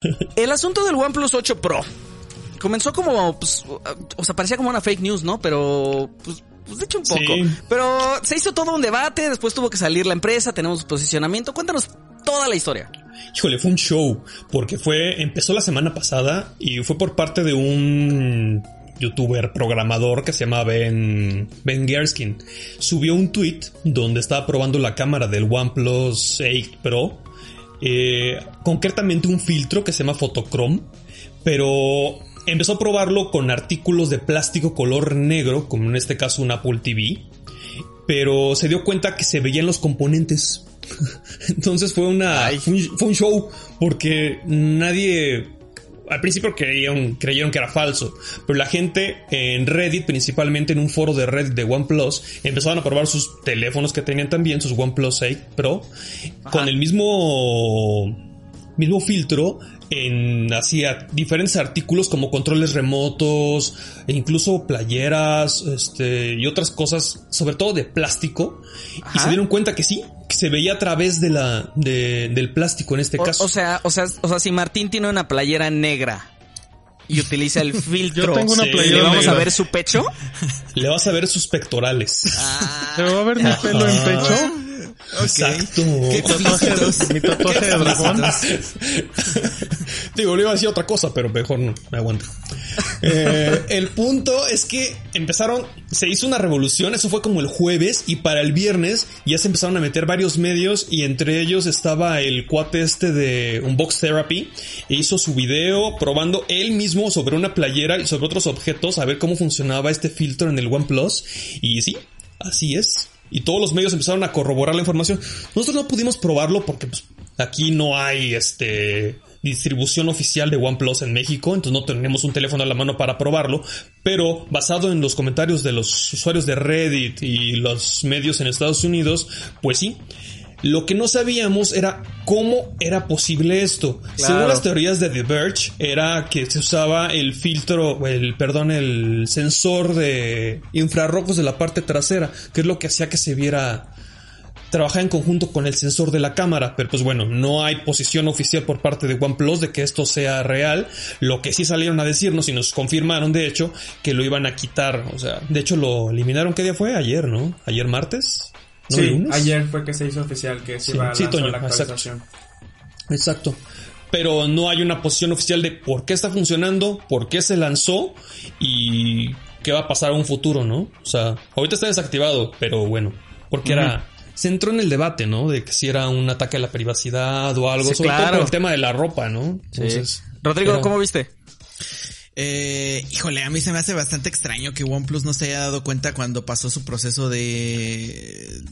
El asunto del OnePlus 8 Pro comenzó como, pues, o sea, parecía como una fake news, ¿no? Pero, pues, pues de hecho un poco. Sí. Pero se hizo todo un debate, después tuvo que salir la empresa, tenemos posicionamiento. Cuéntanos toda la historia. Híjole, fue un show, porque fue, empezó la semana pasada y fue por parte de un youtuber programador que se llama Ben, ben Gerskin. Subió un tweet donde estaba probando la cámara del OnePlus 8 Pro, eh, concretamente un filtro que se llama Photochrome, pero empezó a probarlo con artículos de plástico color negro, como en este caso un Apple TV, pero se dio cuenta que se veían los componentes. Entonces fue una fue un, fue un show porque nadie al principio creyeron, creyeron que era falso, pero la gente en Reddit, principalmente en un foro de Reddit de OnePlus, empezaron a probar sus teléfonos que tenían también, sus OnePlus 8 Pro, con el mismo mismo filtro en hacía diferentes artículos como controles remotos e incluso playeras este y otras cosas sobre todo de plástico. Y se dieron cuenta que sí que se veía a través de la de, del plástico en este O, caso. o sea, o sea, o sea, si Martín tiene una playera negra y utiliza el filtro, Yo tengo una Sí, playera ¿le vamos negra. a ver su pecho? le vas a ver sus pectorales. ¿Se va a ver mi pelo en pecho? Exacto Mi tatuaje, mi tatuaje de dragón. Digo, le iba a decir otra cosa, pero mejor no, me aguanto. Eh, el punto es que empezaron, se hizo una revolución, eso fue como el jueves, y para el viernes ya se empezaron a meter varios medios, y entre ellos estaba el cuate este de Unbox Therapy, e hizo su video probando él mismo sobre una playera y sobre otros objetos a ver cómo funcionaba este filtro en el OnePlus, y sí, así es. Y todos los medios empezaron a corroborar la información. Nosotros no pudimos probarlo porque pues, aquí no hay este distribución oficial de OnePlus en México, entonces no tenemos un teléfono a la mano para probarlo, pero basado en los comentarios de los usuarios de Reddit y los medios en Estados Unidos, pues sí. Lo que no sabíamos era cómo era posible esto. Según las teorías de The Verge, era que se usaba el filtro, el, perdón, el sensor de infrarrojos de la parte trasera, que es lo que hacía que se viera trabajar en conjunto con el sensor de la cámara, pero pues bueno, no hay posición oficial por parte de OnePlus de que esto sea real. Lo que sí salieron a decirnos y nos confirmaron, de hecho, que lo iban a quitar. O sea, de hecho lo eliminaron. ¿Qué día fue? Ayer, ¿no? Ayer martes. ¿No, Sí, lunes? ayer fue que se hizo oficial que se Sí, iba a sí, lanzar Toño, la exacto. actualización. Exacto. Pero no hay una posición oficial de por qué está funcionando, por qué se lanzó y qué va a pasar a un futuro, ¿no? O sea, ahorita está desactivado, pero bueno, porque era... Se entró en el debate, ¿no? De que si era un ataque a la privacidad o algo, Sí, sobre todo por el tema de la ropa, ¿no? Entonces, Rodrigo, era- ¿cómo viste? Eh, híjole, a mí se me hace bastante extraño que OnePlus no se haya dado cuenta cuando pasó su proceso de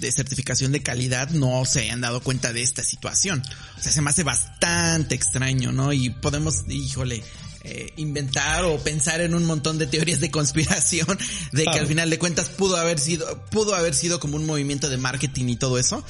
de certificación de calidad no se hayan dado cuenta de esta situación. O sea, se me hace bastante extraño, ¿no? Y podemos, híjole, eh, inventar o pensar en un montón de teorías de conspiración de que al final de cuentas pudo haber sido, pudo haber sido como un movimiento de marketing y todo eso.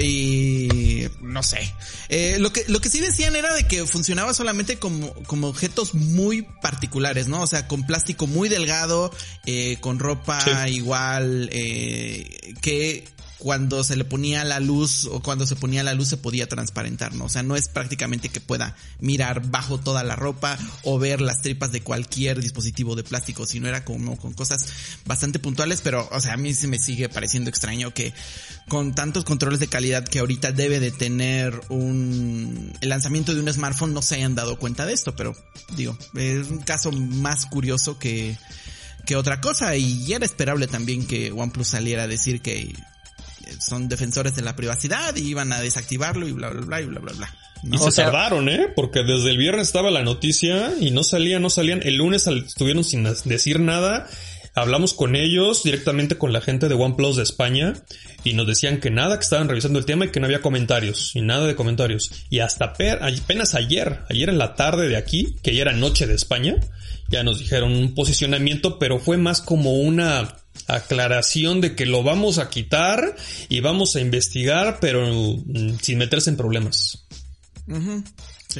Y no sé. Eh, lo que, lo que sí decían era de que funcionaba solamente como, como objetos muy particulares, ¿no? O sea, con plástico muy delgado, eh, con ropa Sí. igual, eh, que cuando se le ponía la luz o cuando se ponía la luz se podía transparentar, ¿no? O sea, no es prácticamente que pueda mirar bajo toda la ropa o ver las tripas de cualquier dispositivo de plástico, sino era como con cosas bastante puntuales, pero, o sea, a mí se me sigue pareciendo extraño que con tantos controles de calidad que ahorita debe de tener un, el lanzamiento de un smartphone no se hayan dado cuenta de esto, pero digo, es un caso más curioso que, que otra cosa y era esperable también que OnePlus saliera a decir que son defensores de la privacidad y iban a desactivarlo y bla bla bla y bla bla bla. Y se O sea- tardaron, ¿eh? Porque desde el viernes estaba la noticia y no salían, no salían. El lunes estuvieron sin decir nada. Hablamos con ellos, directamente con la gente de OnePlus de España, y nos decían que nada, que estaban revisando el tema y que no había comentarios, y nada de comentarios. Y hasta apenas ayer, ayer en la tarde de aquí, que ya era noche de España, ya nos dijeron un posicionamiento, pero fue más como una aclaración de que lo vamos a quitar y vamos a investigar, pero mm, sin meterse en problemas.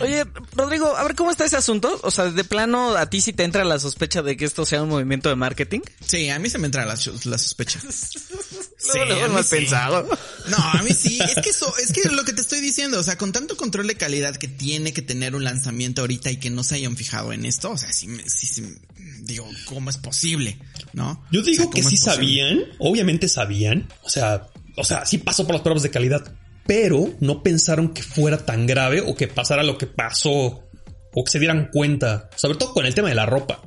Oye, Rodrigo, a ver cómo está ese asunto. O sea, de plano, ¿a ti sí te entra la sospecha de que esto sea un movimiento de marketing? Sí, a mí se me entra la, la sospecha. sí, lo mal pensado. No, a mí sí. Es que eso, es que lo que te estoy diciendo, o sea, con tanto control de calidad que tiene que tener un lanzamiento ahorita y que no se hayan fijado en esto, o sea, sí, sí, sí digo, ¿cómo es posible? ¿No? Yo digo que sí sabían, obviamente sabían, o sea, o sea, sí pasó por las pruebas de calidad, pero no pensaron que fuera tan grave o que pasara lo que pasó o que se dieran cuenta, sobre todo con el tema de la ropa.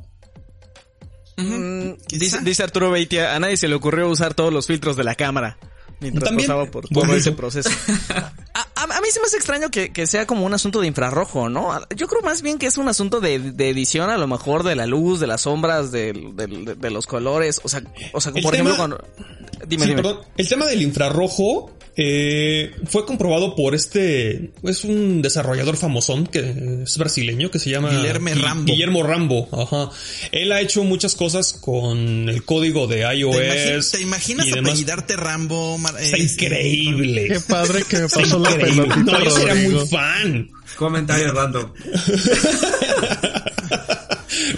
Mm, dice, Arturo Beitia, a nadie se le ocurrió usar todos los filtros de la cámara mientras pasaba por todo ese proceso. a, mí se me hace extraño que, sea como un asunto de infrarrojo, ¿no? Yo creo más bien que es un asunto de, edición, a lo mejor de la luz, de las sombras, de, los colores. O sea, o sea por ejemplo, cuando... Dime, dime. Perdón. El tema del infrarrojo eh, fue comprobado por este, es un desarrollador famosón que es brasileño que se llama Guillermo Rambo. Guillermo Rambo, ajá. Él ha hecho muchas cosas con el código de iOS. ¿Te, imaginas apellidarte Rambo? Está increíble. Qué padre que me pasó la pelotita. No, yo sería muy fan. Comentario random.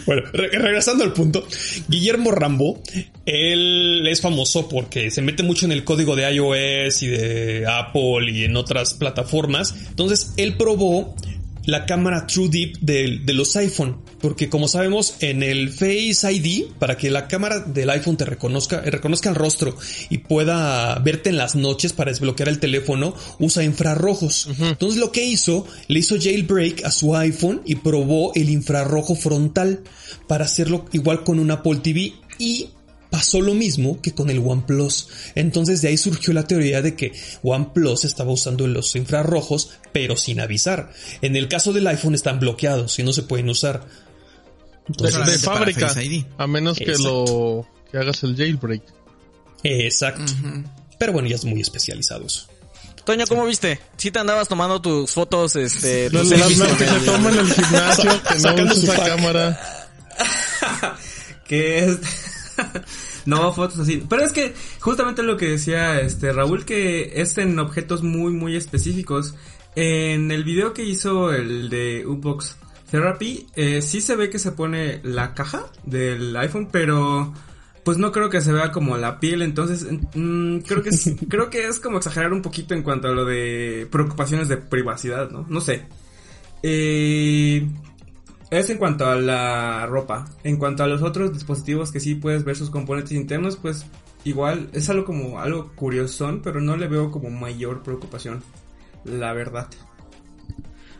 Bueno, regresando al punto, Guillermo Rambo, él es famoso porque se mete mucho en el código de iOS y de Apple y en otras plataformas. Entonces, él probó la cámara True Deep de, los iPhone. Porque como sabemos, en el Face ID, para que la cámara del iPhone te reconozca, reconozca el rostro y pueda verte en las noches para desbloquear el teléfono, usa infrarrojos. Entonces lo que hizo, le hizo jailbreak a su iPhone y probó el infrarrojo frontal para hacerlo igual con un Apple TV y pasó lo mismo que con el OnePlus. Entonces de ahí surgió la teoría de que OnePlus estaba usando los infrarrojos, pero sin avisar. En el caso del iPhone están bloqueados y no se pueden usar. de, fábrica, a menos que lo que hagas el jailbreak. Exacto. Pero bueno, ya es muy especializado eso. Toño, ¿cómo viste? Si te andabas tomando tus fotos, este... Tus las, que se toman en el gimnasio, que no usas la cámara. que es... no, fotos así. Pero es que justamente lo que decía este Raúl, que es en objetos muy, muy específicos. En el video que hizo el de Unbox Therapy, eh, sí se ve que se pone la caja del iPhone, pero pues no creo que se vea como la piel, entonces mm, creo que es, creo que es como exagerar un poquito en cuanto a lo de preocupaciones de privacidad, ¿no? No sé. Eh, es en cuanto a la ropa. En cuanto a los otros dispositivos que sí puedes ver sus componentes internos, pues igual es algo como algo curiosón, pero no le veo como mayor preocupación. La verdad.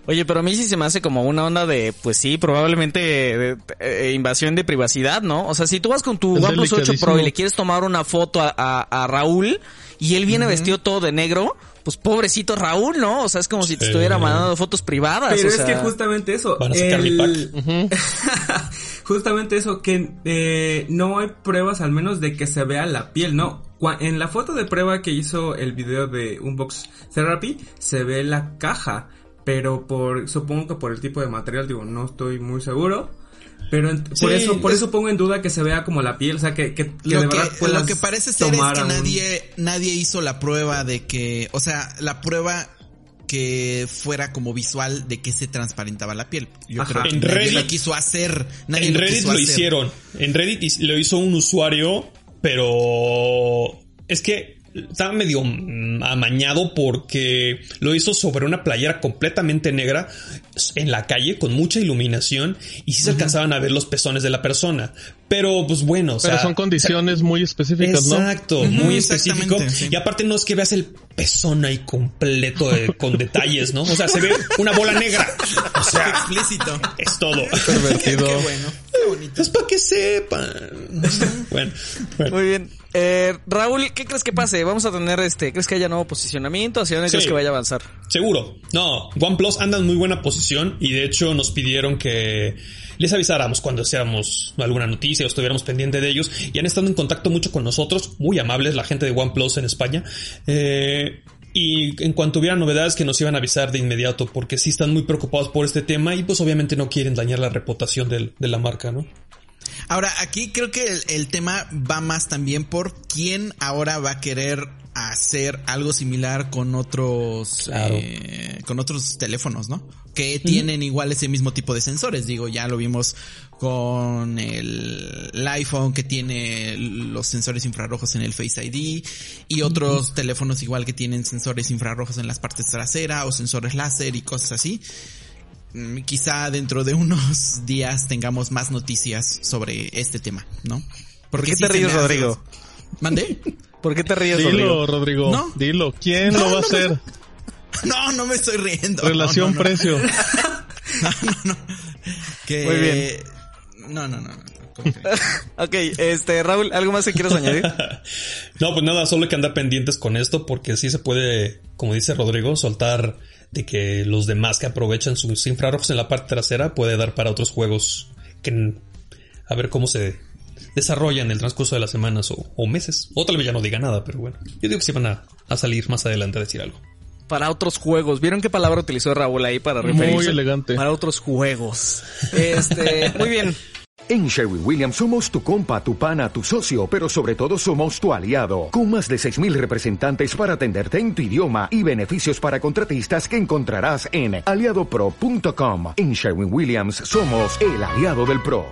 Oye, pero a mí sí se me hace como una onda de, pues sí, probablemente eh, invasión de privacidad, ¿no? O sea, si tú vas con tu OnePlus 8 Pro y le quieres tomar una foto a, Raúl y él viene vestido todo de negro, pues pobrecito Raúl, ¿no? O sea, es como si te estuviera mandando fotos privadas. Pero es que justamente eso. Van a sacar justamente eso, que eh, no hay pruebas al menos de que se vea la piel, ¿no? En la foto de prueba que hizo el video de Unbox Therapy, se ve la caja. Pero por, supongo que por el tipo de material, digo, no estoy muy seguro. Pero por eso, por eso pongo en duda que se vea como la piel, o sea, que, que, lo de verdad que, Lo que parece ser es que nadie, nadie hizo la prueba de que, o sea, la prueba que fuera como visual de que se transparentaba la piel. Yo creo que en nadie Reddit, lo quiso hacer. Nadie en Reddit lo, hicieron. En Reddit lo hizo un usuario, pero es que estaba medio amañado porque lo hizo sobre una playera completamente negra en la calle con mucha iluminación y sí se alcanzaban a ver los pezones de la persona. Pero pues bueno, o Pero son condiciones muy específicas, ¿no? Exacto, muy específico. Y aparte no es que veas el pezón ahí completo con detalles, ¿no? O sea, se ve una bola negra. O sea, explícito. Es todo. Pervertido. Qué bueno. bonito. Es para que sepan. bueno, Muy bien. Eh, Raúl, ¿qué crees que pase? Vamos a tener este, ¿crees que haya nuevo posicionamiento? ¿Hacia dónde crees que vaya a avanzar? Seguro. No, OnePlus anda en muy buena posición y de hecho nos pidieron que les avisáramos cuando hiciéramos alguna noticia o estuviéramos pendientes de ellos y han estado en contacto mucho con nosotros, muy amables la gente de OnePlus en España. Eh, y en cuanto hubiera novedades que nos iban a avisar de inmediato porque sí están muy preocupados por este tema y pues obviamente no quieren dañar la reputación de la marca, ¿no? Ahora, aquí creo que el, tema va más también por quién ahora va a querer hacer algo similar con otros eh, con otros teléfonos, ¿no? Que tienen igual ese mismo tipo de sensores. Digo, ya lo vimos con el, iPhone que tiene los sensores infrarrojos en el Face ID y otros teléfonos igual que tienen sensores infrarrojos en las partes traseras o sensores láser y cosas así. Mm, quizá dentro de unos días tengamos más noticias sobre este tema, ¿no? ¿Por qué te ríes, Rodrigo? ¿Mandé? ¿Por qué te ríes, Dilo, Rodrigo? ¿No? Dilo, ¿quién lo va a hacer? No, no me estoy riendo. Relación precio. no, no, no. Muy bien. No, no, no. ok, este, Raúl, ¿algo más que quieras añadir? no, pues nada, solo hay que andar pendientes con esto porque sí se puede, como dice Rodrigo, soltar de que los demás que aprovechan sus infrarrojos en la parte trasera puede dar para otros juegos que a ver cómo se desarrollan en el transcurso de las semanas o, meses. O tal vez ya no diga nada, pero bueno. Yo digo que sí van a, a salir más adelante a decir algo para otros juegos. ¿Vieron qué palabra utilizó Raúl ahí para referirse? Muy elegante. Para otros juegos. Este, muy bien. En Sherwin Williams somos tu compa, tu pana, tu socio, pero sobre todo somos tu aliado, con más de 6.000 representantes para atenderte en tu idioma y beneficios para contratistas que encontrarás en aliadopro.com. En Sherwin Williams somos el aliado del PRO.